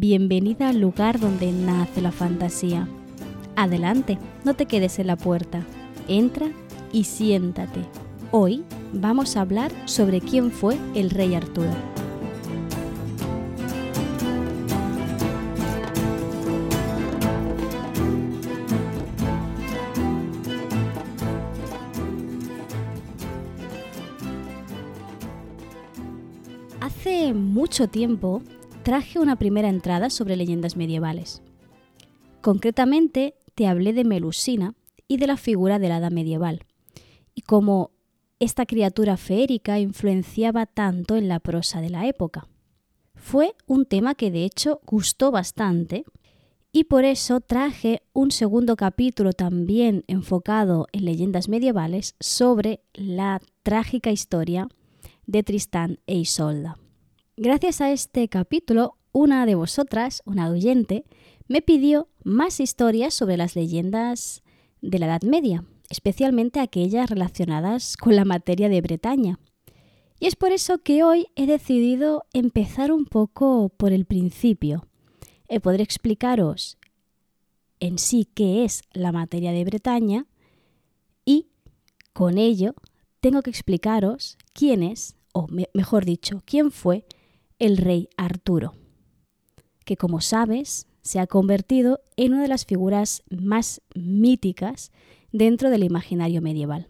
bienvenida al lugar donde nace la fantasía. Adelante, no te quedes en la puerta. Entra y siéntate. Hoy vamos a hablar sobre quién fue el rey Arturo. Hace mucho tiempo traje una primera entrada sobre leyendas medievales. Concretamente, te hablé de Melusina y de la figura del hada medieval, y cómo esta criatura feérica influenciaba tanto en la prosa de la época. Fue un tema que de hecho gustó bastante y por eso traje un segundo capítulo también enfocado en leyendas medievales sobre la trágica historia de Tristán e Isolda. Gracias a este capítulo, una de vosotras, una oyente, me pidió más historias sobre las leyendas de la Edad Media, especialmente aquellas relacionadas con la materia de Bretaña. Y es por eso que hoy he decidido empezar un poco por el principio. He poder explicaros en sí qué es la materia de Bretaña y con ello tengo que explicaros quién es, o mejor dicho, quién fue el rey Arturo, que como sabes se ha convertido en una de las figuras más míticas dentro del imaginario medieval.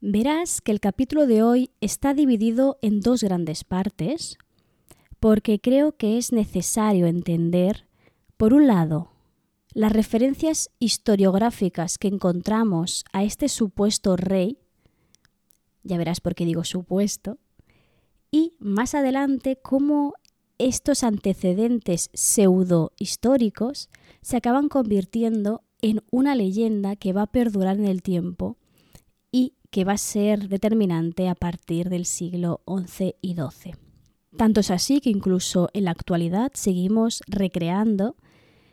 Verás que el capítulo de hoy está dividido en dos grandes partes, porque creo que es necesario entender, por un lado, las referencias historiográficas que encontramos a este supuesto rey, ya verás por qué digo supuesto, y más adelante cómo estos antecedentes pseudo históricos se acaban convirtiendo en una leyenda que va a perdurar en el tiempo y que va a ser determinante a partir del siglo XI y XII. Tanto es así que incluso en la actualidad seguimos recreando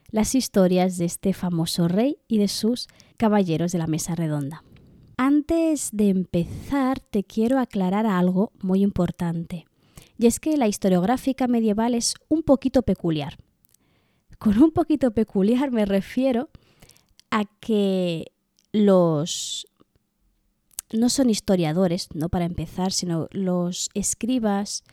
las historias de este famoso rey y de sus caballeros de la mesa redonda. Antes de empezar, te quiero aclarar algo muy importante, y es que la historiográfica medieval es un poquito peculiar. Con un poquito peculiar me refiero a que los no son historiadores, no para empezar, sino los escribas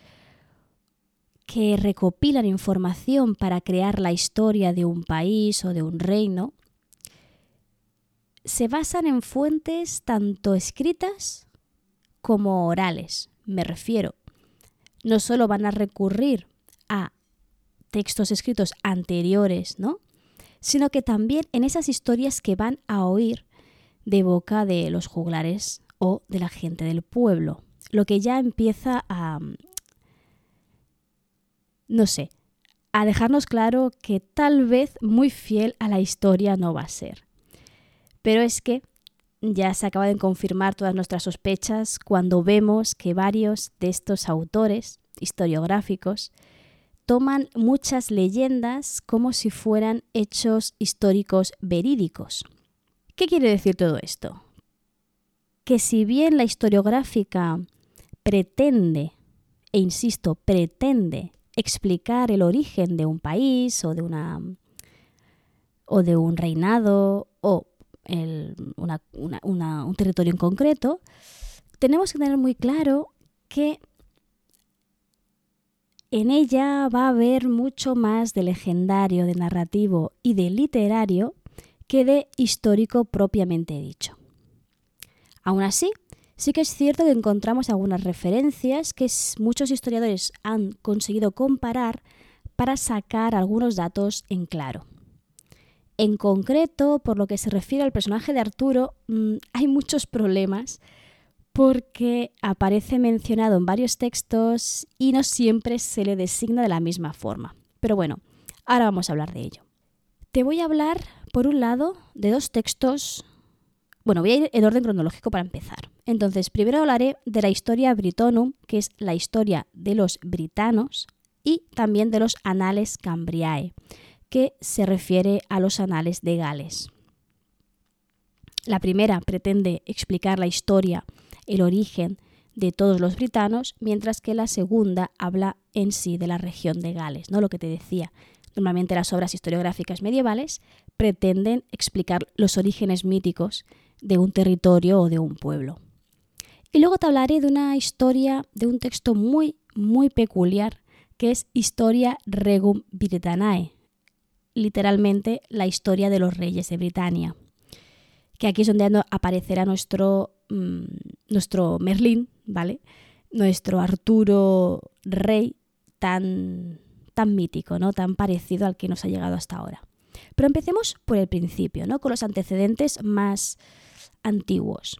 que recopilan información para crear la historia de un país o de un reino, se basan en fuentes tanto escritas como orales, me refiero. No solo van a recurrir a textos escritos anteriores, ¿no? sino que también en esas historias que van a oír de boca de los juglares o de la gente del pueblo, lo que ya empieza a, no sé, a dejarnos claro que tal vez muy fiel a la historia no va a ser. Pero es que ya se acaban de confirmar todas nuestras sospechas cuando vemos que varios de estos autores historiográficos toman muchas leyendas como si fueran hechos históricos verídicos. ¿Qué quiere decir todo esto? Que si bien la historiográfica pretende, e insisto, pretende explicar el origen de un país o de una o de un reinado o un territorio en concreto, tenemos que tener muy claro que en ella va a haber mucho más de legendario, de narrativo y de literario que de histórico propiamente dicho. Aún así, sí que es cierto que encontramos algunas referencias que muchos historiadores han conseguido comparar para sacar algunos datos en claro. En concreto, por lo que se refiere al personaje de Arturo, mm, hay muchos problemas porque aparece mencionado en varios textos y no siempre se le designa de la misma forma. Pero bueno, ahora vamos a hablar de ello. Te voy a hablar, por un lado, de dos textos. Bueno, voy a ir en orden cronológico para empezar. Entonces, primero hablaré de la historia Britonum, que es la historia de los britanos, y también de los Anales Cambriae, que se refiere a los anales de Gales. La primera pretende explicar la historia, el origen de todos los britanos, mientras que la segunda habla en sí de la región de Gales, ¿no? Lo que te decía. Normalmente las obras historiográficas medievales pretenden explicar los orígenes míticos de un territorio o de un pueblo. Y luego te hablaré de una historia, de un texto muy, muy peculiar, que es Historia Regum Britanniae, literalmente la historia de los reyes de Britania, que aquí es donde aparecerá nuestro, mm, nuestro Merlín, ¿vale? Nuestro Arturo rey tan, tan mítico, ¿no? Tan parecido al que nos ha llegado hasta ahora. Pero empecemos por el principio, ¿no? Con los antecedentes más antiguos.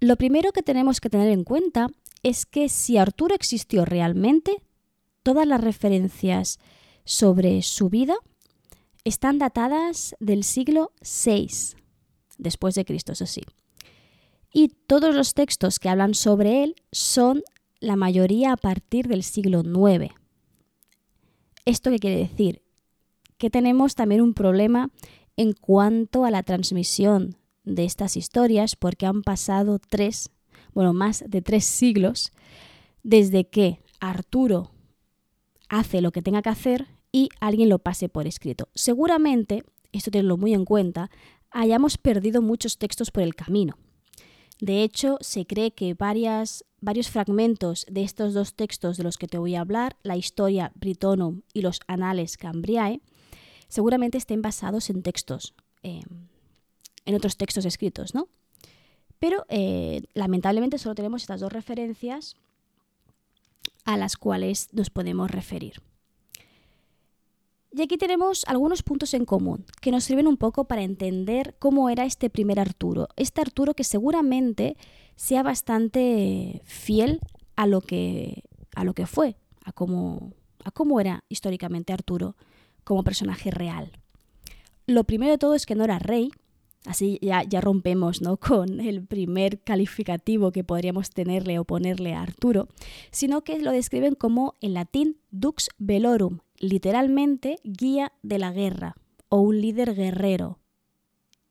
Lo primero que tenemos que tener en cuenta es que si Arturo existió realmente, todas las referencias sobre su vida están datadas del siglo VI después de Cristo, eso sí. Y todos los textos que hablan sobre él son la mayoría a partir del siglo IX. ¿Esto qué quiere decir? Que tenemos también un problema en cuanto a la transmisión de estas historias porque han pasado tres, bueno, más de tres siglos desde que Arturo hace lo que tenga que hacer y alguien lo pase por escrito. Seguramente, esto tenlo muy en cuenta, hayamos perdido muchos textos por el camino. De hecho, se cree que varios fragmentos de estos dos textos de los que te voy a hablar, la Historia Britonum y los Anales Cambriae, seguramente estén basados en textos eh, en otros textos escritos, ¿no? Pero eh, lamentablemente solo tenemos estas dos referencias a las cuales nos podemos referir. Y aquí tenemos algunos puntos en común que nos sirven un poco para entender cómo era este primer Arturo. Este Arturo que seguramente sea bastante fiel a lo que, a lo que fue, a cómo, a cómo era históricamente Arturo como personaje real. Lo primero de todo es que no era rey, Así ya, ya rompemos ¿no? con el primer calificativo que podríamos tenerle o ponerle a Arturo, sino que lo describen como en latín dux velorum, literalmente guía de la guerra o un líder guerrero.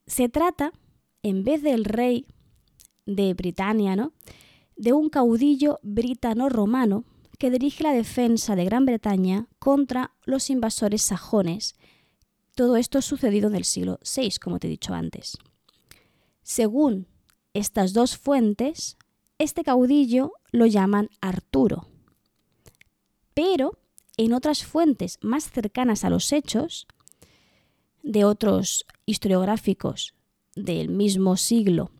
Se trata, en vez del rey de Britania, ¿no? de un caudillo britano-romano que dirige la defensa de Gran Bretaña contra los invasores sajones todo esto sucedido en el siglo VI, como te he dicho antes. Según estas dos fuentes, este caudillo lo llaman Arturo. Pero en otras fuentes más cercanas a los hechos, de otros historiográficos del mismo siglo,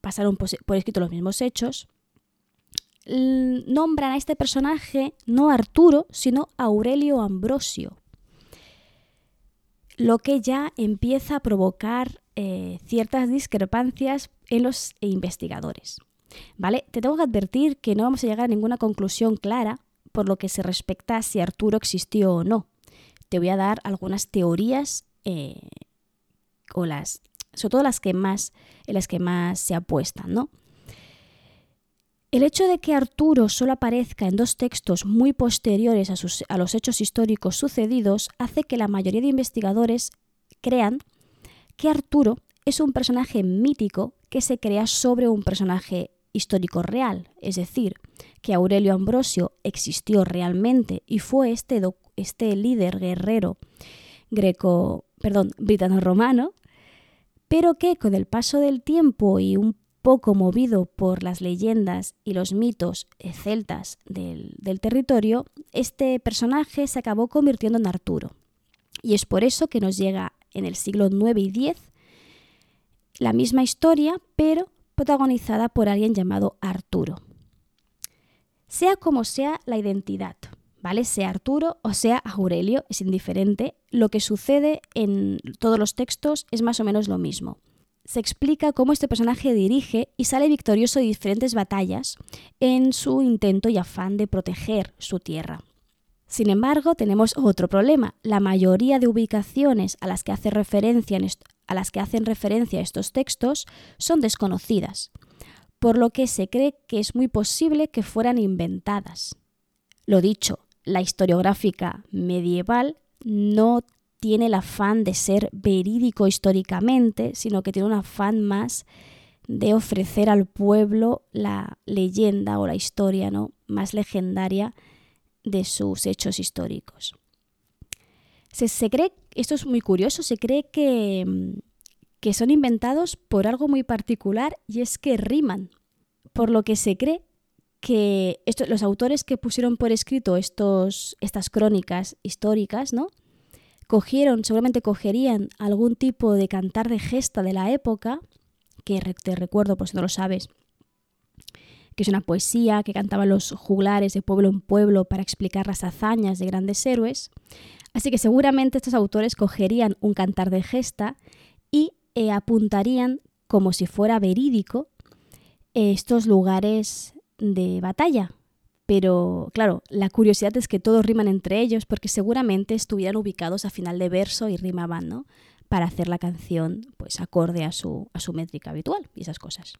pasaron por escrito los mismos hechos, nombran a este personaje no Arturo, sino Aurelio Ambrosio lo que ya empieza a provocar eh, ciertas discrepancias en los investigadores. ¿Vale? Te tengo que advertir que no vamos a llegar a ninguna conclusión clara por lo que se respecta a si Arturo existió o no. Te voy a dar algunas teorías eh, o las, sobre todo las que más, en las que más se apuestan, ¿no? El hecho de que Arturo solo aparezca en dos textos muy posteriores a, los hechos históricos sucedidos hace que la mayoría de investigadores crean que Arturo es un personaje mítico que se crea sobre un personaje histórico real, es decir, que Aurelio Ambrosio existió realmente y fue este, este líder guerrero greco, perdón, britano-romano, pero que con el paso del tiempo y un poco movido por las leyendas y los mitos celtas del, territorio, este personaje se acabó convirtiendo en Arturo. Y es por eso que nos llega en el siglo IX y X la misma historia, pero protagonizada por alguien llamado Arturo. Sea como sea la identidad, ¿vale? Sea Arturo o sea Aurelio, es indiferente, lo que sucede en todos los textos es más o menos lo mismo se explica cómo este personaje dirige y sale victorioso de diferentes batallas en su intento y afán de proteger su tierra. Sin embargo, tenemos otro problema. La mayoría de ubicaciones a las que, hace referencia a las que hacen referencia estos textos son desconocidas, por lo que se cree que es muy posible que fueran inventadas. Lo dicho, la historiográfica medieval no tiene el afán de ser verídico históricamente, sino que tiene un afán más de ofrecer al pueblo la leyenda o la historia ¿no? más legendaria de sus hechos históricos. Se, cree, esto es muy curioso, se cree que, que son inventados por algo muy particular y es que riman, por lo que se cree que los autores que pusieron por escrito estos, estas crónicas históricas, ¿no? Cogieron, seguramente cogerían algún tipo de cantar de gesta de la época, que te recuerdo por si no lo sabes, que es una poesía que cantaban los juglares de pueblo en pueblo para explicar las hazañas de grandes héroes. Así que seguramente estos autores cogerían un cantar de gesta y eh, apuntarían como si fuera verídico estos lugares de batalla. Pero claro, la curiosidad es que todos riman entre ellos porque seguramente estuvieran ubicados a final de verso y rimaban, ¿no? Para hacer la canción pues acorde a su, a su métrica habitual y esas cosas.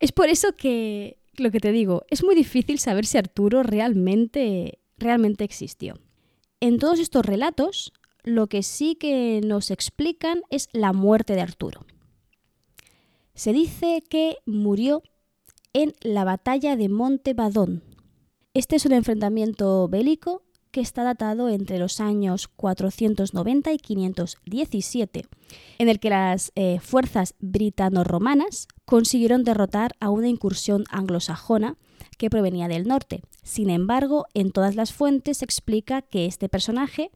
Es por eso que, lo que te digo, es muy difícil saber si Arturo realmente, realmente existió. En todos estos relatos, lo que sí que nos explican es la muerte de Arturo. Se dice que murió en la batalla de Monte Badón. Este es un enfrentamiento bélico que está datado entre los años 490 y 517, en el que las eh, fuerzas britano-romanas consiguieron derrotar a una incursión anglosajona que provenía del norte. Sin embargo, en todas las fuentes se explica que este personaje,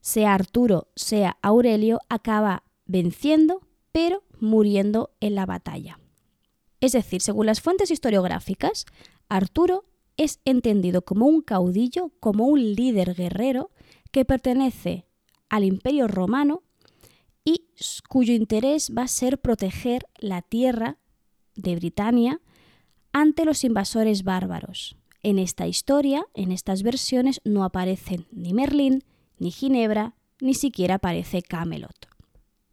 sea Arturo, sea Aurelio, acaba venciendo, pero muriendo en la batalla. Es decir, según las fuentes historiográficas, Arturo es entendido como un caudillo, como un líder guerrero que pertenece al imperio romano y cuyo interés va a ser proteger la tierra de Britania ante los invasores bárbaros. En esta historia, en estas versiones, no aparecen ni Merlín, ni Ginebra, ni siquiera aparece Camelot.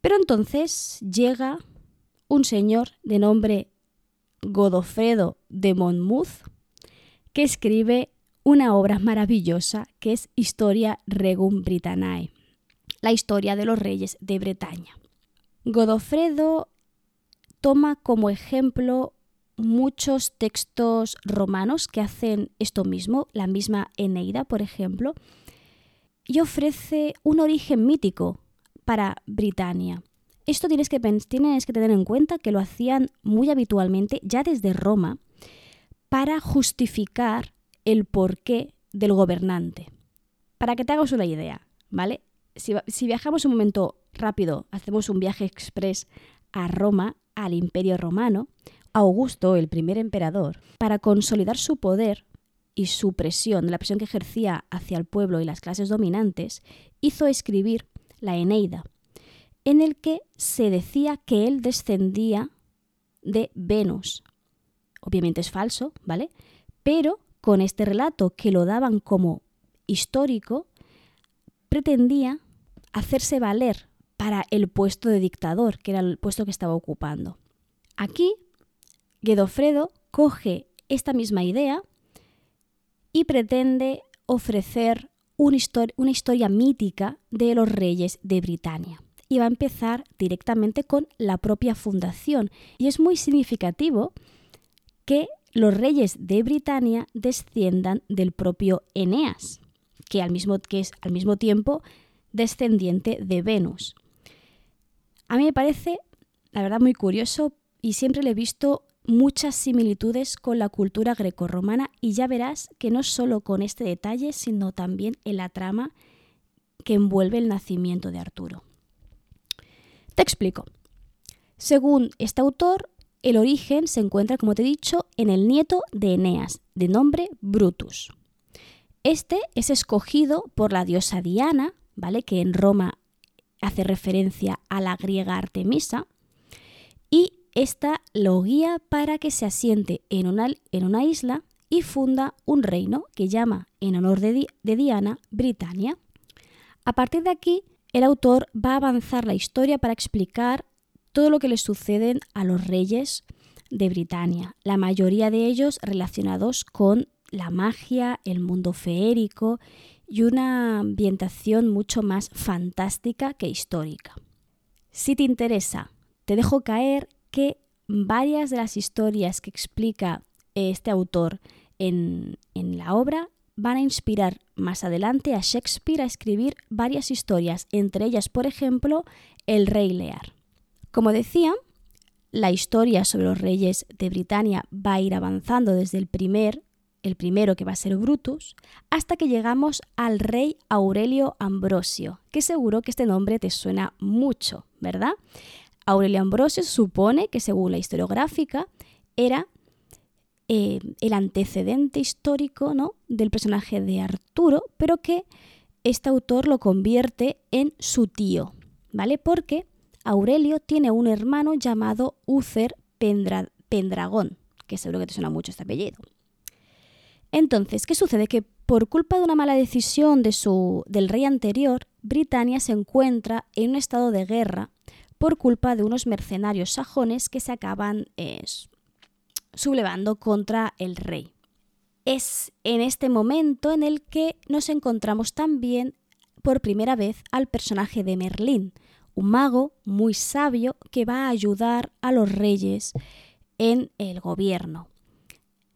Pero entonces llega un señor de nombre Godofredo de Monmouth, que escribe una obra maravillosa que es Historia Regum Britanniae, la historia de los reyes de Bretaña. Godofredo toma como ejemplo muchos textos romanos que hacen esto mismo, la misma Eneida, por ejemplo, y ofrece un origen mítico para Britania. Esto tienes que, tienes que tener en cuenta que lo hacían muy habitualmente ya desde Roma para justificar el porqué del gobernante. Para que te hagas una idea, ¿vale? Si, viajamos un momento rápido, hacemos un viaje express a Roma, al Imperio Romano, Augusto, el primer emperador, para consolidar su poder y su presión, la presión que ejercía hacia el pueblo y las clases dominantes, hizo escribir la Eneida, en el que se decía que él descendía de Venus. Obviamente es falso, ¿vale? Pero con este relato que lo daban como histórico, pretendía hacerse valer para el puesto de dictador, que era el puesto que estaba ocupando. Aquí, Godofredo coge esta misma idea y pretende ofrecer una, una historia mítica de los reyes de Britania y va a empezar directamente con la propia fundación. Y es muy significativo que los reyes de Britania desciendan del propio Eneas, que, al mismo, que es al mismo tiempo descendiente de Venus. A mí me parece, la verdad, muy curioso y siempre le he visto muchas similitudes con la cultura grecorromana y ya verás que no solo con este detalle, sino también en la trama que envuelve el nacimiento de Arturo. Te explico. Según este autor, el origen se encuentra, como te he dicho, en el nieto de Eneas, de nombre Brutus. Este es escogido por la diosa Diana, ¿vale? que en Roma hace referencia a la griega Artemisa, y esta lo guía para que se asiente en una, en una isla y funda un reino que llama, en honor de, de Diana, Britania. A partir de aquí, el autor va a avanzar la historia para explicar todo lo que les suceden a los reyes de Britania, la mayoría de ellos relacionados con la magia, el mundo feérico y una ambientación mucho más fantástica que histórica. Si te interesa, te dejo caer que varias de las historias que explica este autor en, en la obra van a inspirar más adelante a Shakespeare a escribir varias historias, entre ellas, por ejemplo, El Rey Lear. Como decía, la historia sobre los reyes de Britania va a ir avanzando desde el primer, el primero que va a ser Brutus, hasta que llegamos al rey Aurelio Ambrosio, que seguro que este nombre te suena mucho, ¿verdad? Aurelio Ambrosio supone que según la historiográfica era eh, el antecedente histórico ¿no? del personaje de Arturo, pero que este autor lo convierte en su tío, ¿vale? Porque Aurelio tiene un hermano llamado Úcer Pendragón, que seguro que te suena mucho este apellido. Entonces, ¿qué sucede? Que por culpa de una mala decisión de su, del rey anterior, Britania se encuentra en un estado de guerra por culpa de unos mercenarios sajones que se acaban sublevando contra el rey. Es en este momento en el que nos encontramos también por primera vez al personaje de Merlín, un mago muy sabio que va a ayudar a los reyes en el gobierno.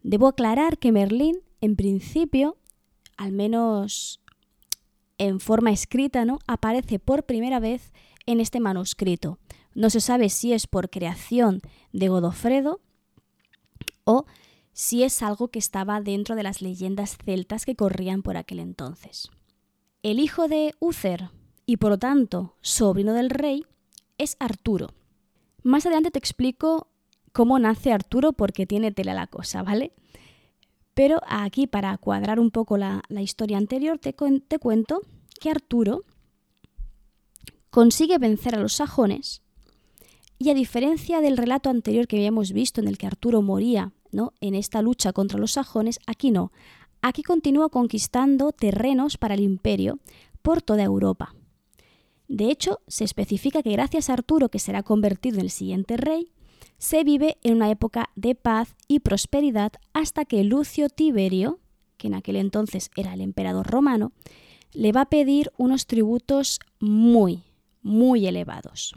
Debo aclarar que Merlín, en principio, al menos en forma escrita, ¿no? aparece por primera vez en este manuscrito. No se sabe si es por creación de Godofredo o si es algo que estaba dentro de las leyendas celtas que corrían por aquel entonces. El hijo de Uther, y por lo tanto sobrino del rey, es Arturo. Más adelante te explico cómo nace Arturo porque tiene tela la cosa, ¿vale? Pero aquí, para cuadrar un poco la, historia anterior, te, te cuento que Arturo consigue vencer a los sajones y a diferencia del relato anterior que habíamos visto en el que Arturo moría ¿no? en esta lucha contra los sajones, aquí no. Aquí continúa conquistando terrenos para el imperio por toda Europa. De hecho, se especifica que gracias a Arturo, que será convertido en el siguiente rey, se vive en una época de paz y prosperidad hasta que Lucio Tiberio, que en aquel entonces era el emperador romano, le va a pedir unos tributos muy, muy elevados.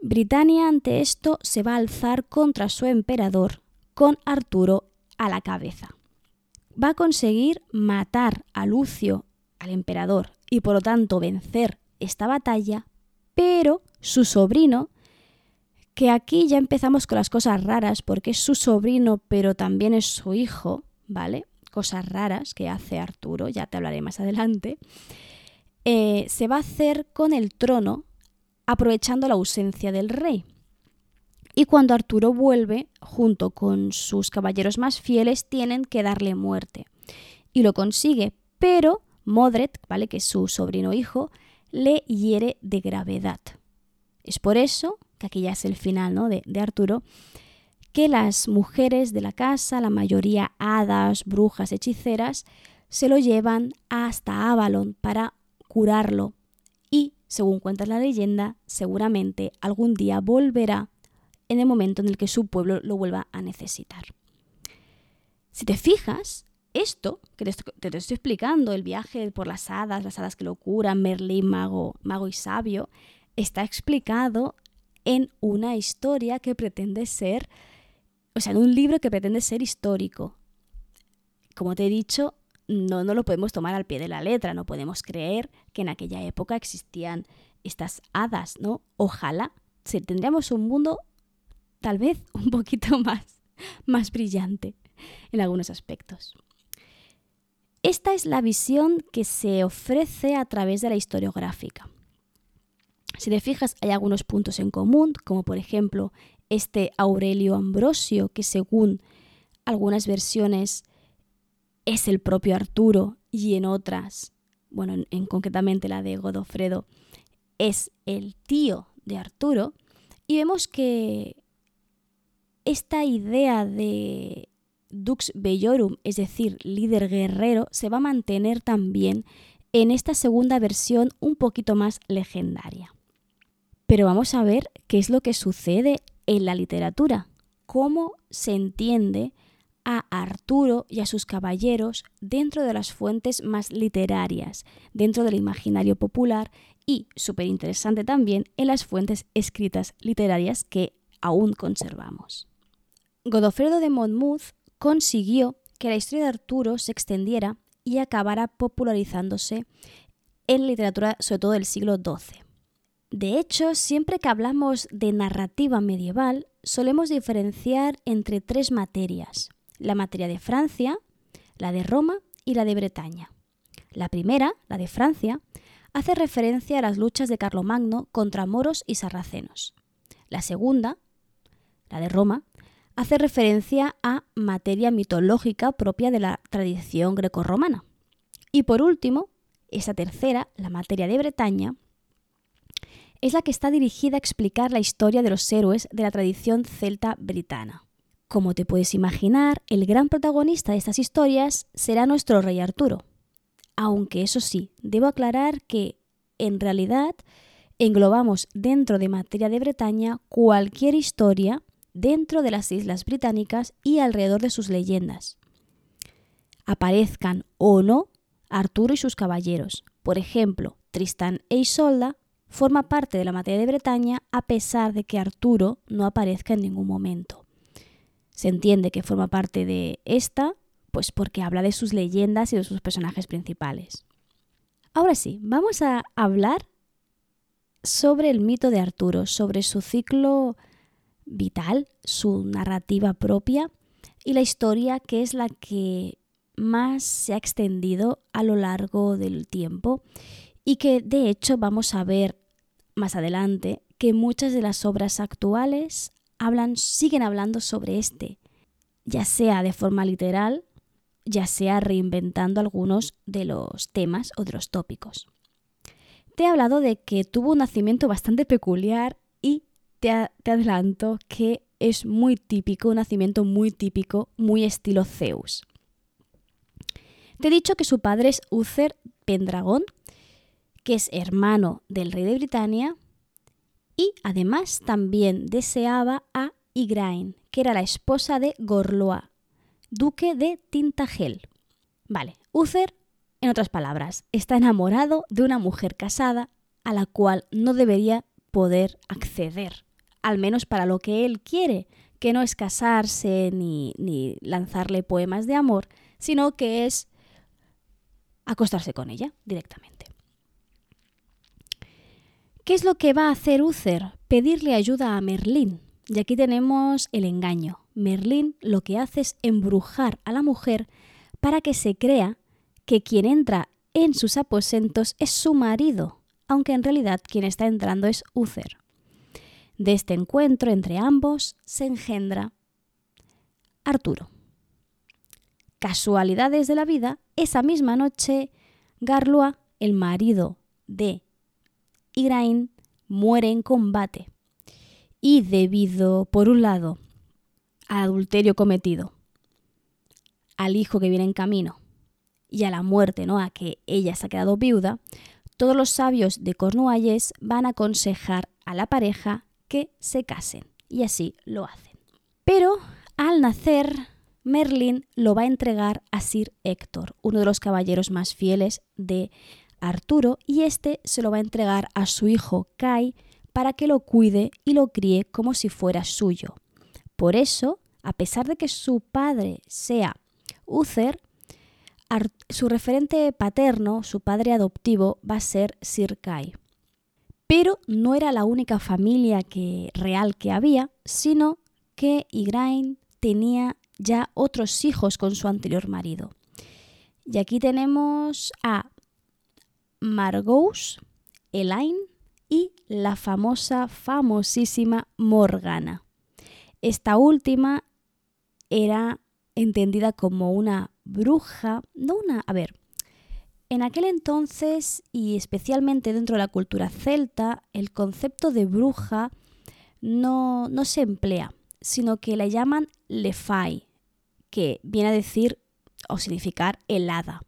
Britania ante esto se va a alzar contra su emperador con Arturo a la cabeza. Va a conseguir matar a Lucio, al emperador, y por lo tanto vencer esta batalla, pero su sobrino, que aquí ya empezamos con las cosas raras, porque es su sobrino, pero también es su hijo, ¿vale? Cosas raras que hace Arturo, ya te hablaré más adelante, eh, se va a hacer con el trono aprovechando la ausencia del rey. Y cuando Arturo vuelve, junto con sus caballeros más fieles, tienen que darle muerte. Y lo consigue, pero Modred, ¿vale? que es su sobrino hijo, le hiere de gravedad. Es por eso, que aquí ya es el final ¿no? de, de Arturo, que las mujeres de la casa, la mayoría hadas, brujas, hechiceras, se lo llevan hasta Avalon para curarlo y, según cuenta la leyenda, seguramente algún día volverá en el momento en el que su pueblo lo vuelva a necesitar. Si te fijas, esto que te, estoy explicando, el viaje por las hadas, las hadas que lo curan, Merlín, mago, mago y sabio, está explicado en una historia que pretende ser, o sea, en un libro que pretende ser histórico. Como te he dicho, no, no lo podemos tomar al pie de la letra, no podemos creer que en aquella época existían estas hadas, ¿no? Ojalá si tendríamos un mundo tal vez un poquito más, más brillante en algunos aspectos. Esta es la visión que se ofrece a través de la historiográfica. Si te fijas, hay algunos puntos en común, como por ejemplo este Aurelio Ambrosio, que según algunas versiones es el propio Arturo y en otras, bueno, en, concretamente la de Godofredo, es el tío de Arturo. Y vemos que esta idea de Dux Bellorum, es decir, líder guerrero, se va a mantener también en esta segunda versión un poquito más legendaria. Pero vamos a ver qué es lo que sucede en la literatura, cómo se entiende a Arturo y a sus caballeros dentro de las fuentes más literarias, dentro del imaginario popular y, súper interesante también, en las fuentes escritas literarias que aún conservamos. Godofredo de Monmouth consiguió que la historia de Arturo se extendiera y acabara popularizándose en literatura, sobre todo del siglo XII. De hecho, siempre que hablamos de narrativa medieval, solemos diferenciar entre tres materias. La materia de Francia, la de Roma y la de Bretaña. La primera, la de Francia, hace referencia a las luchas de Carlomagno contra moros y sarracenos. La segunda, la de Roma, hace referencia a materia mitológica propia de la tradición grecorromana. Y por último, esa tercera, la materia de Bretaña, es la que está dirigida a explicar la historia de los héroes de la tradición celta britana. Como te puedes imaginar, el gran protagonista de estas historias será nuestro rey Arturo. Aunque eso sí, debo aclarar que, en realidad, englobamos dentro de materia de Bretaña cualquier historia dentro de las Islas Británicas y alrededor de sus leyendas. Aparezcan o no Arturo y sus caballeros. Por ejemplo, Tristán e Isolda forma parte de la materia de Bretaña a pesar de que Arturo no aparezca en ningún momento. Se entiende que forma parte de esta, pues porque habla de sus leyendas y de sus personajes principales. Ahora sí, vamos a hablar sobre el mito de Arturo, sobre su ciclo vital, su narrativa propia y la historia que es la que más se ha extendido a lo largo del tiempo y que de hecho vamos a ver más adelante que muchas de las obras actuales hablan, siguen hablando sobre este, ya sea de forma literal, ya sea reinventando algunos de los temas o de los tópicos. Te he hablado de que tuvo un nacimiento bastante peculiar y te, te adelanto que es muy típico, un nacimiento muy típico, muy estilo Zeus. Te he dicho que su padre es Uther Pendragón, que es hermano del rey de Britania, y además también deseaba a Igraine, que era la esposa de Gorloa, duque de Tintagel. Vale, Uther, en otras palabras, está enamorado de una mujer casada a la cual no debería poder acceder, al menos para lo que él quiere, que no es casarse ni, ni lanzarle poemas de amor, sino que es acostarse con ella directamente. ¿Qué es lo que va a hacer Uther? Pedirle ayuda a Merlín. Y aquí tenemos el engaño. Merlín lo que hace es embrujar a la mujer para que se crea que quien entra en sus aposentos es su marido, aunque en realidad quien está entrando es Uther. De este encuentro entre ambos se engendra Arturo. Casualidades de la vida, esa misma noche, Garlua, el marido de Igraine muere en combate. Y debido, por un lado, al adulterio cometido, al hijo que viene en camino y a la muerte, ¿no? A que ella se ha quedado viuda, todos los sabios de Cornualles van a aconsejar a la pareja que se casen. Y así lo hacen. Pero al nacer, Merlin lo va a entregar a Sir Héctor, uno de los caballeros más fieles de Arturo y este se lo va a entregar a su hijo Kai para que lo cuide y lo críe como si fuera suyo. Por eso, a pesar de que su padre sea Uther, su referente paterno, su padre adoptivo, va a ser Sir Kai. Pero no era la única familia que, real que había, sino que Igraine tenía ya otros hijos con su anterior marido. Y aquí tenemos a Margous, Elaine y la famosa, famosísima Morgana. Esta última era entendida como una bruja, no una, a ver, en aquel entonces y especialmente dentro de la cultura celta, el concepto de bruja no, no se emplea, sino que la llaman lefai, que viene a decir o significar helada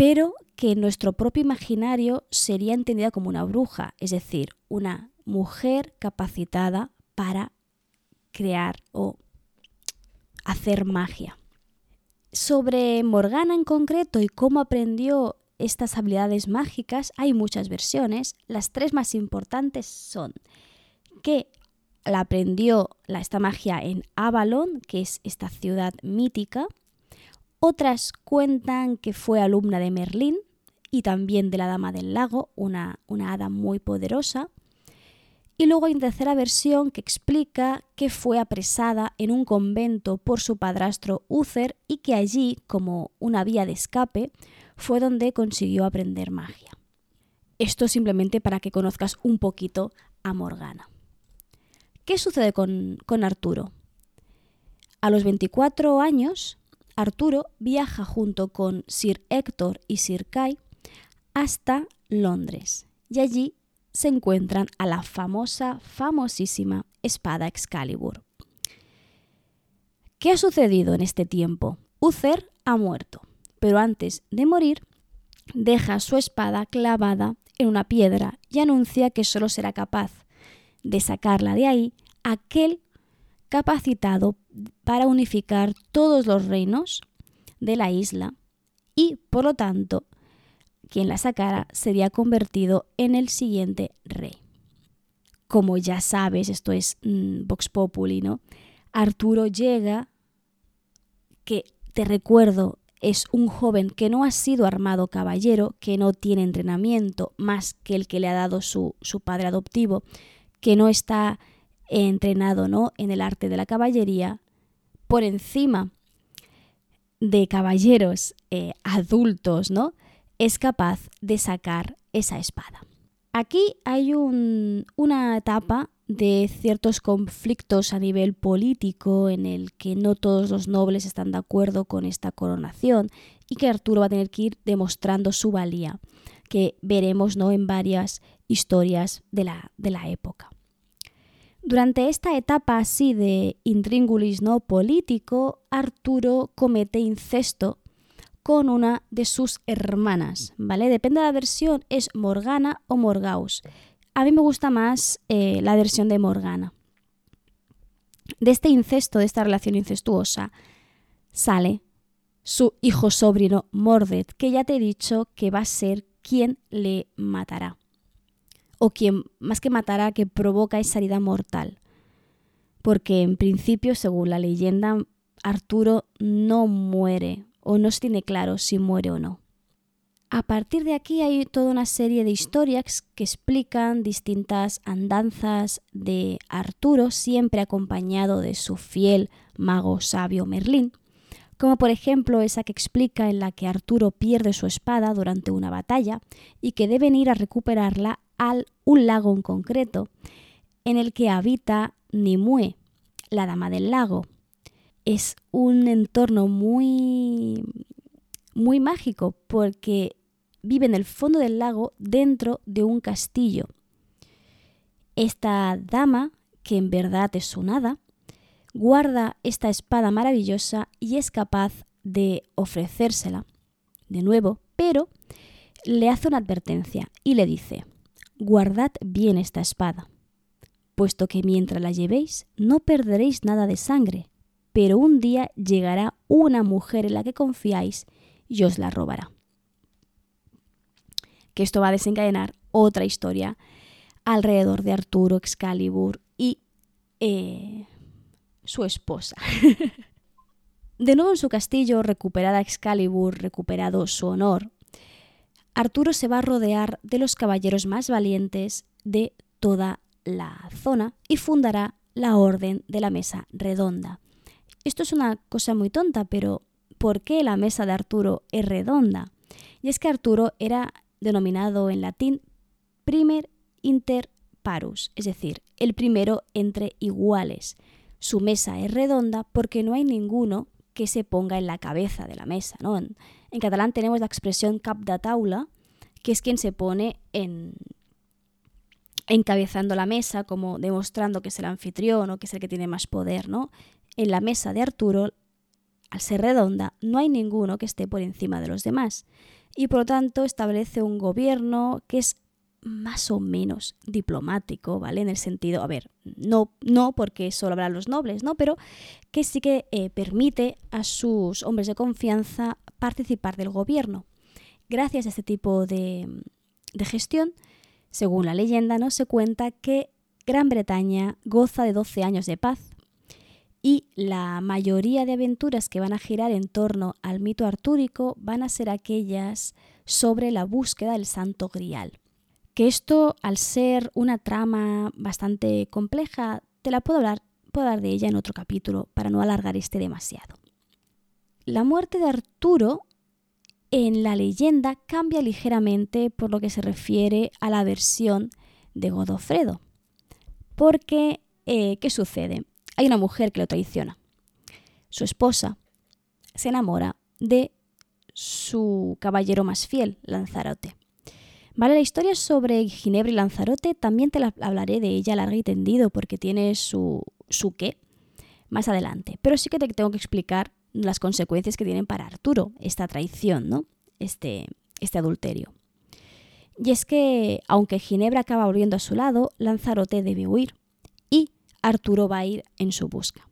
pero que nuestro propio imaginario sería entendida como una bruja, es decir, una mujer capacitada para crear o hacer magia. Sobre Morgana en concreto y cómo aprendió estas habilidades mágicas hay muchas versiones. Las tres más importantes son que la aprendió esta magia en Avalon, que es esta ciudad mítica. Otras cuentan que fue alumna de Merlín y también de la Dama del Lago, una, una hada muy poderosa. Y luego hay una tercera versión que explica que fue apresada en un convento por su padrastro Uther y que allí, como una vía de escape, fue donde consiguió aprender magia. Esto simplemente para que conozcas un poquito a Morgana. ¿Qué sucede con, con Arturo? A los 24 años, Arturo viaja junto con Sir Héctor y Sir Kai hasta Londres y allí se encuentran a la famosa, famosísima espada Excalibur. ¿Qué ha sucedido en este tiempo? Uther ha muerto, pero antes de morir deja su espada clavada en una piedra y anuncia que solo será capaz de sacarla de ahí aquel capacitado para unificar todos los reinos de la isla y, por lo tanto, quien la sacara sería convertido en el siguiente rey. Como ya sabes, esto es mm, Vox Populi, ¿no? Arturo llega, que te recuerdo, es un joven que no ha sido armado caballero, que no tiene entrenamiento más que el que le ha dado su, su padre adoptivo, que no está entrenado ¿no? en el arte de la caballería, por encima de caballeros eh, adultos, ¿no? Es capaz de sacar esa espada. Aquí hay una etapa de ciertos conflictos a nivel político en el que no todos los nobles están de acuerdo con esta coronación y que Arturo va a tener que ir demostrando su valía, que veremos ¿no? en varias historias de la, de la época. Durante esta etapa así de intríngulis no político, Arturo comete incesto con una de sus hermanas, ¿vale? Depende de la versión, es Morgana o Morgaus. A mí me gusta más eh, la versión de Morgana. De este incesto, de esta relación incestuosa, sale su hijo sobrino Mordet, que ya te he dicho que va a ser quien le matará. O quien, más que matará, que provoca esa herida mortal. Porque en principio, según la leyenda, Arturo no muere o no se tiene claro si muere o no. A partir de aquí hay toda una serie de historias que explican distintas andanzas de Arturo, siempre acompañado de su fiel mago sabio Merlín, como por ejemplo esa que explica en la que Arturo pierde su espada durante una batalla y que deben ir a recuperarla al un lago en concreto, en el que habita Nimue, la dama del lago, es un entorno muy, muy mágico porque vive en el fondo del lago dentro de un castillo. Esta dama, que en verdad es un hada, guarda esta espada maravillosa y es capaz de ofrecérsela de nuevo, pero le hace una advertencia y le dice, guardad bien esta espada, puesto que mientras la llevéis no perderéis nada de sangre, pero un día llegará una mujer en la que confiáis y os la robará. Que esto va a desencadenar otra historia alrededor de Arturo Excalibur y eh, su esposa. de nuevo en su castillo, recuperada Excalibur, recuperado su honor, Arturo se va a rodear de los caballeros más valientes de toda la zona y fundará la Orden de la Mesa Redonda, esto es una cosa muy tonta, pero ¿por qué la mesa de Arturo es redonda? Y es que Arturo era denominado en latín primer inter parus, es decir, el primero entre iguales. Su mesa es redonda porque no hay ninguno que se ponga en la cabeza de la mesa. ¿no? En, catalán tenemos la expresión cap de taula, que es quien se pone en, encabezando la mesa, como demostrando que es el anfitrión o que es el que tiene más poder, ¿no? En la mesa de Arturo, al ser redonda, no hay ninguno que esté por encima de los demás y por lo tanto establece un gobierno que es más o menos diplomático, ¿vale? En el sentido, a ver, no, no porque solo habrá los nobles, ¿no? Pero que sí que eh, permite a sus hombres de confianza participar del gobierno. Gracias a este tipo de, de gestión, según la leyenda, ¿no? Se cuenta que Gran Bretaña goza de 12 años de paz y la mayoría de aventuras que van a girar en torno al mito artúrico van a ser aquellas sobre la búsqueda del santo grial. Que esto, al ser una trama bastante compleja, te la puedo hablar, puedo de ella en otro capítulo para no alargar este demasiado. La muerte de Arturo en la leyenda cambia ligeramente por lo que se refiere a la versión de Godofredo. Porque, eh, ¿qué sucede? Hay una mujer que lo traiciona. Su esposa se enamora de su caballero más fiel, Lanzarote. Vale, la historia sobre Ginebra y Lanzarote también te la hablaré de ella larga y tendido porque tiene su, su qué más adelante. Pero sí que te tengo que explicar las consecuencias que tienen para Arturo esta traición, ¿no? Este, este adulterio. Y es que, aunque Ginebra acaba volviendo a su lado, Lanzarote debe huir Arturo va a ir en su busca.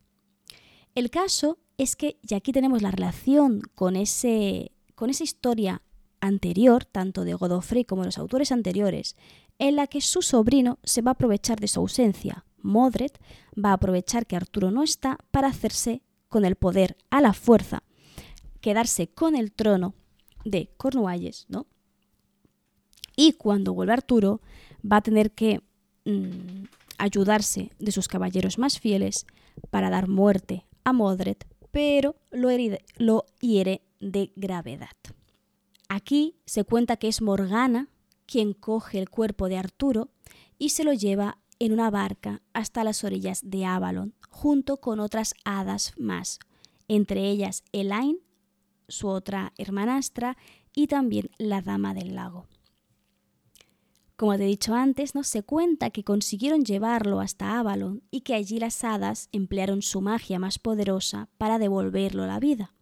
El caso es que, y aquí tenemos la relación con, ese, con esa historia anterior, tanto de Godofrey como de los autores anteriores, en la que su sobrino se va a aprovechar de su ausencia. Modred va a aprovechar que Arturo no está para hacerse con el poder a la fuerza, quedarse con el trono de Cornualles, ¿no? Y cuando vuelva Arturo, va a tener que mm, ayudarse de sus caballeros más fieles para dar muerte a Modred, pero lo, hiere de gravedad. Aquí se cuenta que es Morgana quien coge el cuerpo de Arturo y se lo lleva en una barca hasta las orillas de Avalon, junto con otras hadas más, entre ellas Elaine, su otra hermanastra, y también la Dama del Lago. Como te he dicho antes, ¿no? se cuenta que consiguieron llevarlo hasta Avalon y que allí las hadas emplearon su magia más poderosa para devolverlo a la vida.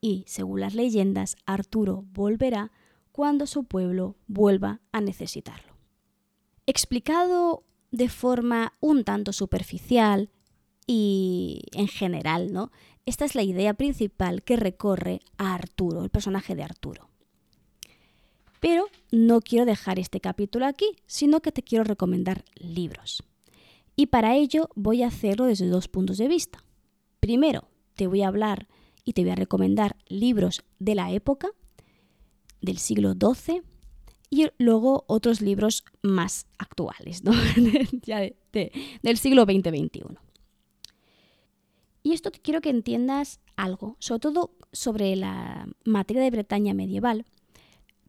Y, según las leyendas, Arturo volverá cuando su pueblo vuelva a necesitarlo. Explicado de forma un tanto superficial y en general, ¿no? Esta es la idea principal que recorre a Arturo, el personaje de Arturo. Pero no quiero dejar este capítulo aquí, sino que te quiero recomendar libros. Y para ello voy a hacerlo desde dos puntos de vista. Primero, te voy a hablar y te voy a recomendar libros de la época, del siglo XII, y luego otros libros más actuales, ¿no? del siglo XX-XXI. Y esto quiero que entiendas algo, sobre todo sobre la materia de Bretaña medieval.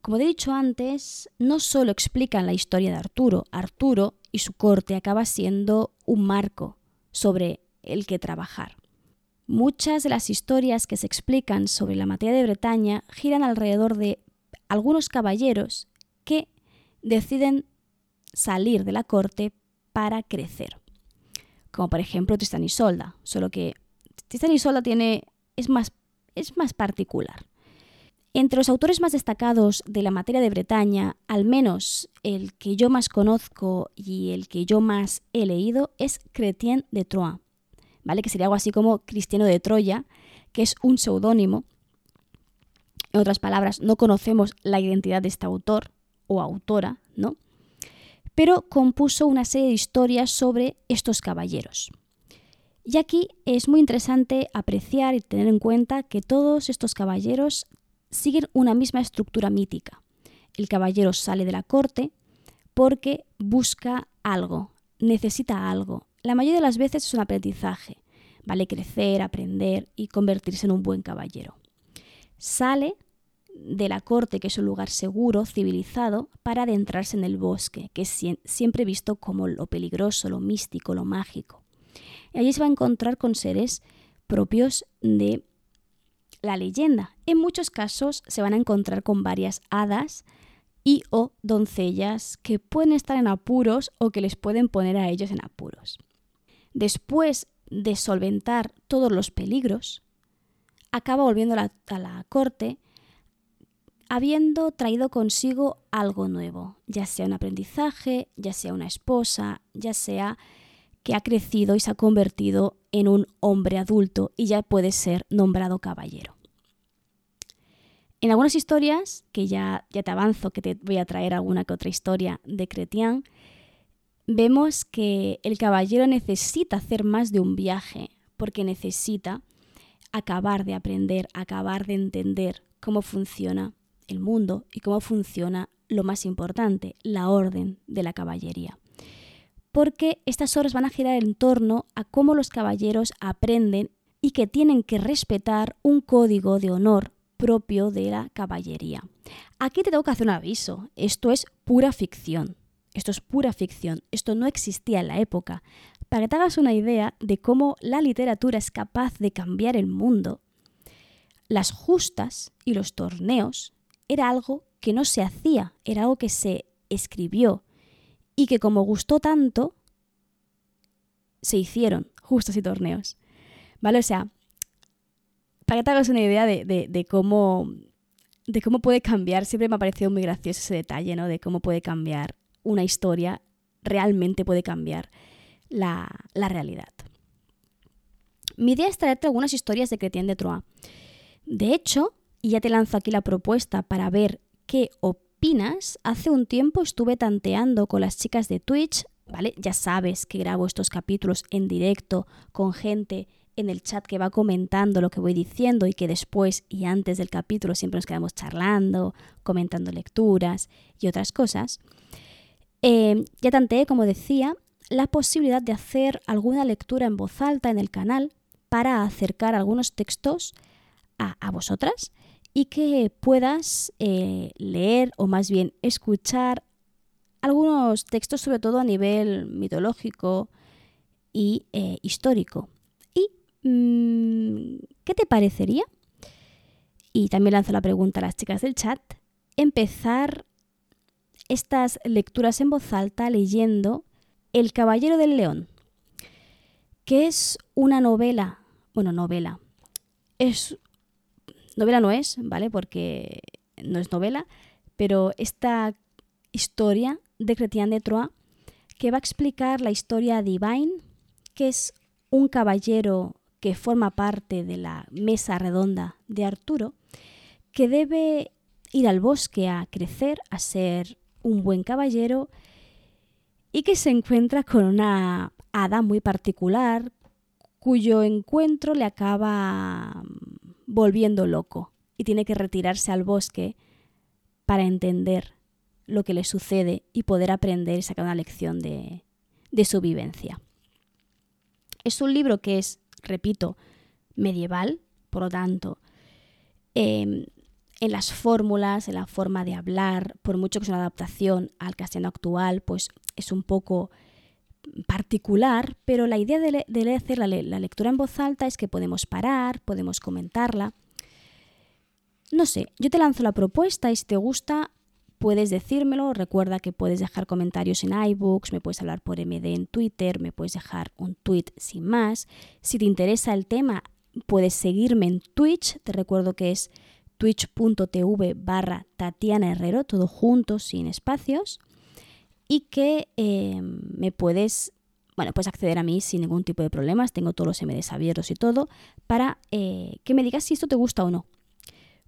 Como he dicho antes, no solo explican la historia de Arturo, Arturo y su corte acaba siendo un marco sobre el que trabajar. Muchas de las historias que se explican sobre la materia de Bretaña giran alrededor de algunos caballeros que deciden salir de la corte para crecer. Como por ejemplo Tristan y Solda, solo que Tristan y Solda tiene, es, más, es más particular. Entre los autores más destacados de la materia de Bretaña, al menos el que yo más conozco y el que yo más he leído, es Chrétien de Troyes, ¿vale? que sería algo así como Cristiano de Troya, que es un seudónimo. En otras palabras, no conocemos la identidad de este autor, o autora, ¿no? Pero compuso una serie de historias sobre estos caballeros. Y aquí es muy interesante apreciar y tener en cuenta que todos estos caballeros siguen una misma estructura mítica. El caballero sale de la corte porque busca algo, necesita algo. La mayoría de las veces es un aprendizaje, vale crecer, aprender y convertirse en un buen caballero. Sale de la corte, que es un lugar seguro, civilizado, para adentrarse en el bosque, que es siempre visto como lo peligroso, lo místico, lo mágico. Y allí se va a encontrar con seres propios de la leyenda. En muchos casos se van a encontrar con varias hadas y o doncellas que pueden estar en apuros o que les pueden poner a ellos en apuros. Después de solventar todos los peligros, acaba volviendo a la corte habiendo traído consigo algo nuevo, ya sea un aprendizaje, ya sea una esposa, ya sea que ha crecido y se ha convertido en un hombre adulto y ya puede ser nombrado caballero. En algunas historias, que ya, ya te avanzo que te voy a traer alguna que otra historia de Cretián, vemos que el caballero necesita hacer más de un viaje, porque necesita acabar de aprender, acabar de entender cómo funciona el mundo y cómo funciona lo más importante, la orden de la caballería. Porque estas obras van a girar en torno a cómo los caballeros aprenden y que tienen que respetar un código de honor propio de la caballería. Aquí te tengo que hacer un aviso. Esto es pura ficción. Esto es pura ficción. Esto no existía en la época. Para que te hagas una idea de cómo la literatura es capaz de cambiar el mundo, las justas y los torneos era algo que no se hacía, era algo que se escribió y que como gustó tanto, se hicieron justas y torneos. ¿Vale? O sea, para que te hagas una idea de, cómo, de cómo puede cambiar, siempre me ha parecido muy gracioso ese detalle, ¿no? De cómo puede cambiar una historia, realmente puede cambiar la, realidad. Mi idea es traerte algunas historias de Chrétien de Troyes. De hecho, y ya te lanzo aquí la propuesta para ver qué opinas, hace un tiempo estuve tanteando con las chicas de Twitch, ¿vale? Ya sabes que grabo estos capítulos en directo con gente en el chat que va comentando lo que voy diciendo y que después y antes del capítulo siempre nos quedamos charlando, comentando lecturas y otras cosas. Eh, ya tanteé, como decía, la posibilidad de hacer alguna lectura en voz alta en el canal para acercar algunos textos a, vosotras y que puedas eh, leer o más bien escuchar algunos textos sobre todo a nivel mitológico y eh, histórico. ¿Y mm, qué te parecería? Y también lanzo la pregunta a las chicas del chat. Empezar estas lecturas en voz alta leyendo el Caballero del León, que es una novela, bueno, novela, es, novela no es, ¿vale? Porque no es novela, pero esta historia de Chrétien de Troyes que va a explicar la historia de Divine, que es un caballero que forma parte de la mesa redonda de Arturo, que debe ir al bosque a crecer, a ser un buen caballero y que se encuentra con una hada muy particular cuyo encuentro le acaba mm, volviendo loco y tiene que retirarse al bosque para entender lo que le sucede y poder aprender y sacar una lección de, su vivencia. Es un libro que es, repito, medieval, por lo tanto, em, en las fórmulas, en la forma de hablar, por mucho que sea una adaptación al castellano actual, pues es un poco particular, pero la idea de, hacer la, la, lectura en voz alta es que podemos parar, podemos comentarla. No sé, yo te lanzo la propuesta y si te gusta puedes decírmelo. Recuerda que puedes dejar comentarios en iBooks, me puedes hablar por MD en Twitter, me puedes dejar un tweet sin más. Si te interesa el tema, puedes seguirme en Twitch. Te recuerdo que es twitch.tv barra Tatiana Herrero, todo junto, sin espacios, y que eh, me puedes, bueno, puedes acceder a mí sin ningún tipo de problemas, tengo todos los MDs abiertos y todo, para eh, que me digas si esto te gusta o no.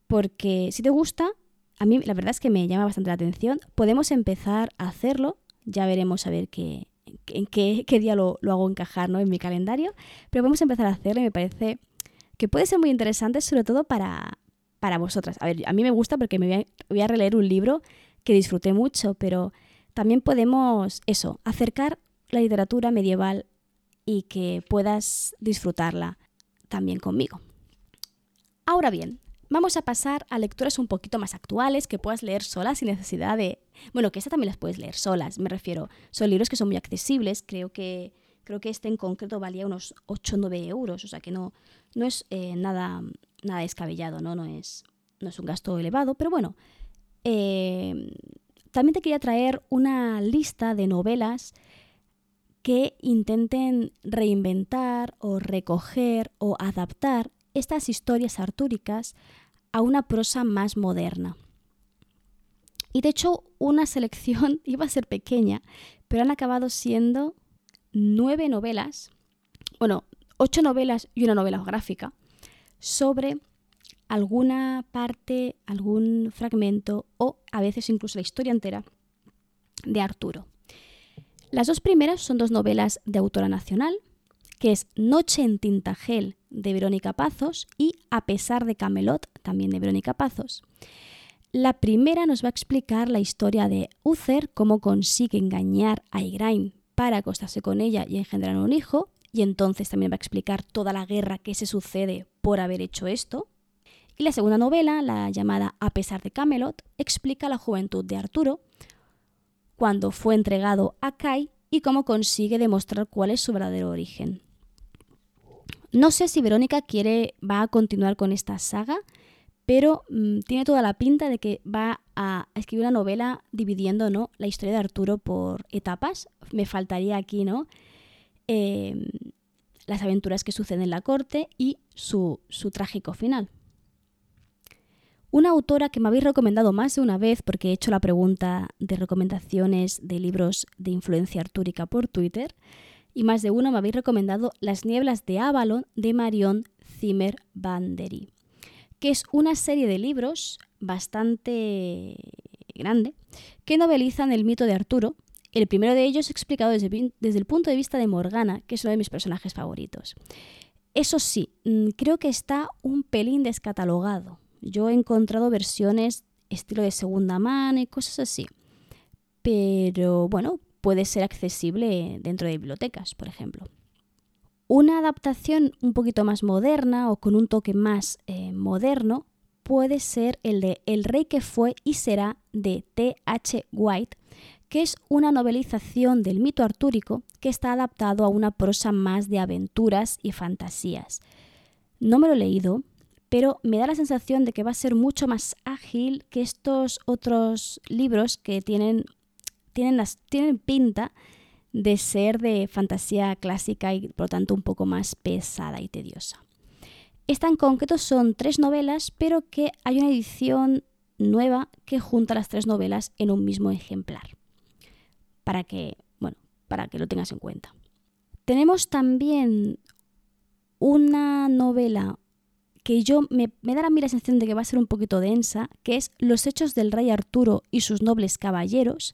Porque si te gusta, a mí la verdad es que me llama bastante la atención, podemos empezar a hacerlo, ya veremos a ver qué, en qué, día lo, hago encajar ¿no? en mi calendario, pero podemos empezar a hacerlo y me parece que puede ser muy interesante, sobre todo para, para vosotras. A ver, a mí me gusta porque me voy a, releer un libro que disfruté mucho, pero también podemos, eso, acercar la literatura medieval y que puedas disfrutarla también conmigo. Ahora bien, vamos a pasar a lecturas un poquito más actuales que puedas leer solas sin necesidad de... Bueno, que estas también las puedes leer solas, me refiero. Son libros que son muy accesibles, creo que, creo que este en concreto valía unos 8 o 9 euros, o sea que no, no es eh, nada, nada descabellado, ¿no? No es, no es un gasto elevado, pero bueno. Eh, también te quería traer una lista de novelas que intenten reinventar o recoger o adaptar estas historias artúricas a una prosa más moderna. Y de hecho, una selección iba a ser pequeña, pero han acabado siendo nueve novelas, bueno, ocho novelas y una novela gráfica, sobre alguna parte, algún fragmento o a veces incluso la historia entera de Arturo. Las dos primeras son dos novelas de autora nacional, que es Noche en Tintagel de Verónica Pazos y A pesar de Camelot, también de Verónica Pazos. La primera nos va a explicar la historia de Uther, cómo consigue engañar a Igraine para acostarse con ella y engendrar un hijo, y entonces también va a explicar toda la guerra que se sucede por haber hecho esto. Y la segunda novela, la llamada A pesar de Camelot, explica la juventud de Arturo, cuando fue entregado a Kai y cómo consigue demostrar cuál es su verdadero origen. No sé si Verónica quiere va a continuar con esta saga, pero mm, tiene toda la pinta de que va a escribir una novela dividiendo ¿no? la historia de Arturo por etapas. Me faltaría aquí, ¿no? Em, las aventuras que suceden en la corte y su, su trágico final. Una autora que me habéis recomendado más de una vez porque he hecho la pregunta de recomendaciones de libros de influencia artúrica por Twitter y más de uno me habéis recomendado Las nieblas de Avalon de Marion Zimmer Banderi, que es una serie de libros bastante grande que novelizan el mito de Arturo. El primero de ellos explicado desde, desde el punto de vista de Morgana, que es uno de mis personajes favoritos. Eso sí, mm, creo que está un pelín descatalogado yo he encontrado versiones estilo de segunda mano y cosas así. Pero bueno, puede ser accesible dentro de bibliotecas, por ejemplo. Una adaptación un poquito más moderna o con un toque más eh, moderno puede ser el de El rey que fue y será de T.H. White, que es una novelización del mito artúrico que está adaptado a una prosa más de aventuras y fantasías. No me lo he leído, pero me da la sensación de que va a ser mucho más ágil que estos otros libros que tienen, tienen, pinta de ser de fantasía clásica y por lo tanto un poco más pesada y tediosa. Esta en concreto son tres novelas, pero que hay una edición nueva que junta las tres novelas en un mismo ejemplar. Para que, bueno, para que lo tengas en cuenta. Tenemos también una novela que yo me, me da a mí la sensación de que va a ser un poquito densa, que es Los hechos del rey Arturo y sus nobles caballeros,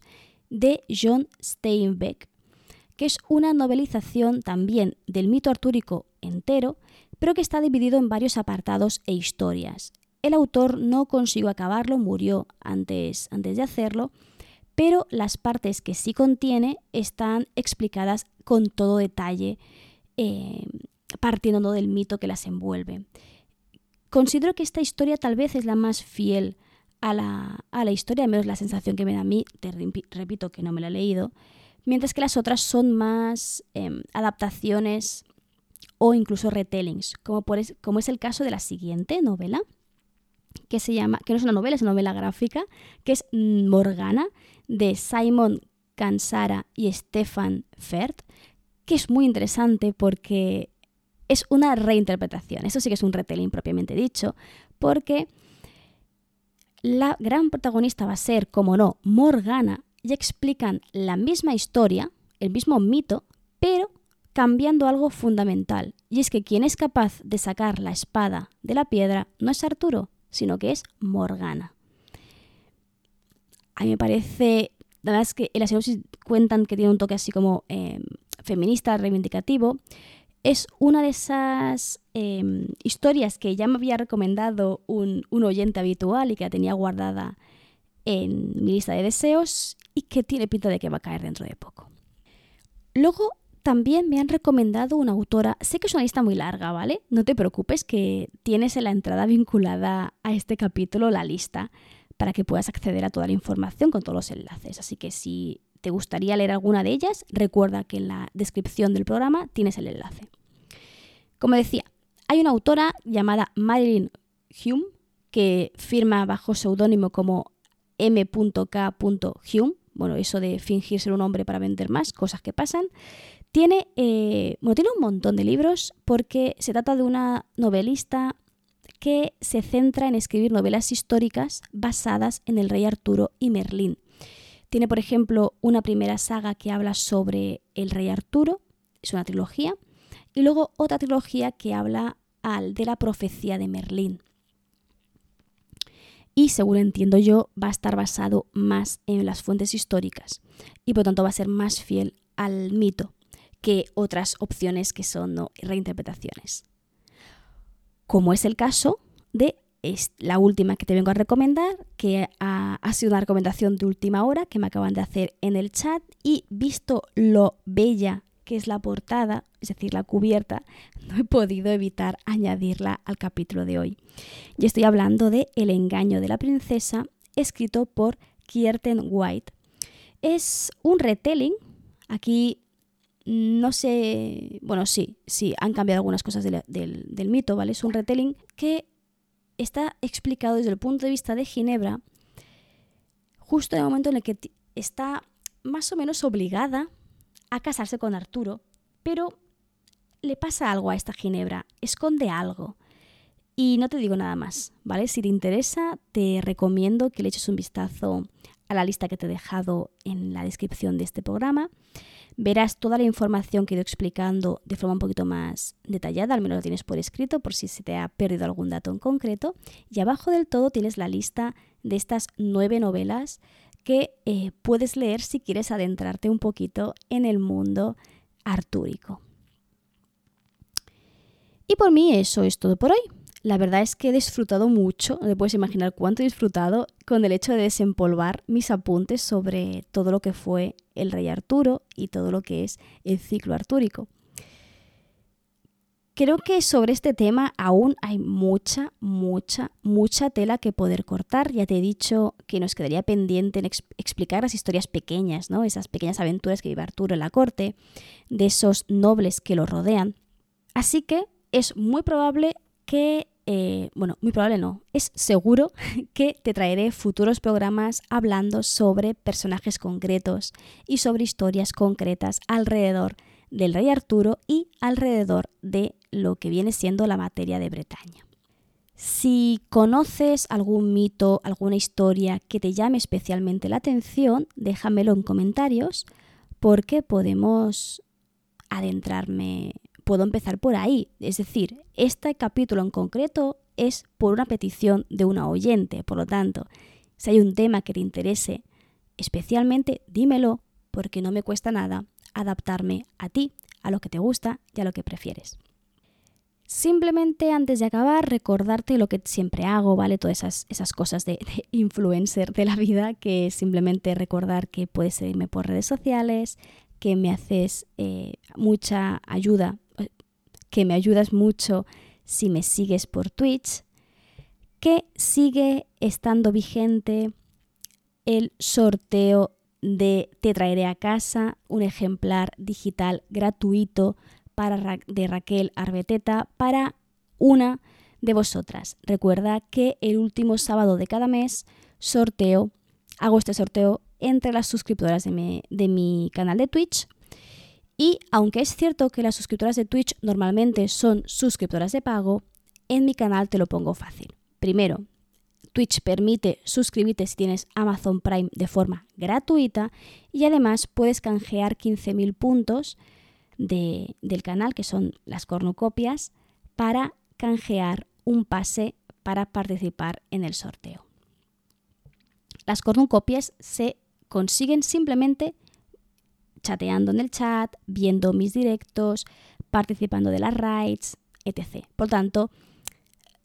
de John Steinbeck, que es una novelización también del mito artúrico entero, pero que está dividido en varios apartados e historias. El autor no consiguió acabarlo, murió antes, antes de hacerlo, pero las partes que sí contiene están explicadas con todo detalle, eh, partiendo del mito que las envuelve. Considero que esta historia tal vez es la más fiel a la, a la historia, al menos la sensación que me da a mí, te repito que no me la he leído, mientras que las otras son más em, adaptaciones o incluso retellings, como, por como es el caso de la siguiente novela, que se llama, que no es una novela, es una novela gráfica, que es Morgana, de Simon Cansara y Stefan Fert, que es muy interesante porque es una reinterpretación. Eso sí que es un retelling propiamente dicho, porque la gran protagonista va a ser, como no, Morgana, y explican la misma historia, el mismo mito, pero cambiando algo fundamental. Y es que quien es capaz de sacar la espada de la piedra no es Arturo, sino que es Morgana. A mí me parece, la verdad es que en la sinopsis cuentan que tiene un toque así como eh, feminista, reivindicativo, es una de esas em, historias que ya me había recomendado un, oyente habitual y que la tenía guardada en mi lista de deseos y que tiene pinta de que va a caer dentro de poco. Luego también me han recomendado una autora, sé que es una lista muy larga, ¿vale? No te preocupes que tienes en la entrada vinculada a este capítulo la lista para que puedas acceder a toda la información con todos los enlaces. Así que si te gustaría leer alguna de ellas, recuerda que en la descripción del programa tienes el enlace. Como decía, hay una autora llamada Marilyn Hume que firma bajo seudónimo como m.k.hume, bueno, eso de fingir ser un hombre para vender más, cosas que pasan. Tiene, eh, tiene un montón de libros porque se trata de una novelista que se centra en escribir novelas históricas basadas en el rey Arturo y Merlín. Tiene, por ejemplo, una primera saga que habla sobre el rey Arturo, es una trilogía, y luego otra trilogía que habla al de la profecía de Merlín. Y según entiendo yo, va a estar basado más en las fuentes históricas y por tanto va a ser más fiel al mito que otras opciones que son reinterpretaciones. Como es el caso de la última que te vengo a recomendar, que ha, ha, sido una recomendación de última hora que me acaban de hacer en el chat y visto lo bella que es la portada, es decir, la cubierta, no he podido evitar añadirla al capítulo de hoy. Y estoy hablando de El engaño de la princesa, escrito por Kierten White. Es un retelling, aquí no sé, bueno, sí, sí, han cambiado algunas cosas del, del mito, ¿vale? Es un retelling que está explicado desde el punto de vista de Ginebra, justo en el momento en el que está más o menos obligada a casarse con Arturo, pero le pasa algo a esta Ginebra, esconde algo. Y no te digo nada más, ¿vale? Si te interesa, te recomiendo que le eches un vistazo a la lista que te he dejado en la descripción de este programa. Verás toda la información que he ido explicando de forma un poquito más detallada, al menos lo tienes por escrito por si se te ha perdido algún dato en concreto. Y abajo del todo tienes la lista de estas nueve novelas que eh, puedes leer si quieres adentrarte un poquito en el mundo artúrico. Y por mí eso es todo por hoy. La verdad es que he disfrutado mucho, no te puedes imaginar cuánto he disfrutado con el hecho de desempolvar mis apuntes sobre todo lo que fue el rey Arturo y todo lo que es el ciclo artúrico. Creo que sobre este tema aún hay mucha, mucha, mucha tela que poder cortar. Ya te he dicho que nos quedaría pendiente en explicar las historias pequeñas, ¿no? Esas pequeñas aventuras que vive Arturo en la corte, de esos nobles que lo rodean. Así que es muy probable que, eh, bueno, muy probable no, es seguro que te traeré futuros programas hablando sobre personajes concretos y sobre historias concretas alrededor del rey Arturo y alrededor de lo que viene siendo la materia de Bretaña. Si conoces algún mito, alguna historia que te llame especialmente la atención, déjamelo en comentarios porque podemos adentrarme, puedo empezar por ahí. Es decir, este capítulo en concreto es por una petición de una oyente, por lo tanto, si hay un tema que te interese especialmente, dímelo porque no me cuesta nada adaptarme a ti, a lo que te gusta y a lo que prefieres. Simplemente antes de acabar, recordarte lo que siempre hago, ¿vale? Todas esas, esas cosas de, influencer de la vida, que simplemente recordar que puedes seguirme por redes sociales, que me haces eh, mucha ayuda, que me ayudas mucho si me sigues por Twitch, que sigue estando vigente el sorteo de Te traeré a casa, un ejemplar digital gratuito para, de Raquel Arbeteta para una de vosotras. Recuerda que el último sábado de cada mes sorteo, hago este sorteo entre las suscriptoras de mi, de mi canal de Twitch. Y aunque es cierto que las suscriptoras de Twitch normalmente son suscriptoras de pago, en mi canal te lo pongo fácil. Primero, Twitch permite suscribirte si tienes Amazon Prime de forma gratuita y además puedes canjear 15.000 puntos del canal, que son las cornucopias, para canjear un pase para participar en el sorteo. Las cornucopias se consiguen simplemente chateando en el chat, viendo mis directos, participando de las raids, etc. Por tanto,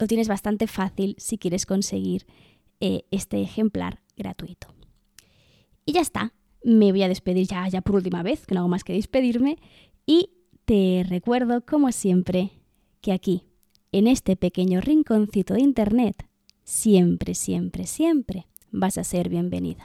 lo tienes bastante fácil si quieres conseguir eh, este ejemplar gratuito. Y ya está, me voy a despedir ya, ya por última vez, que no hago más que despedirme, y te recuerdo, como siempre, que aquí, en este pequeño rinconcito de Internet, siempre, siempre, siempre vas a ser bienvenida.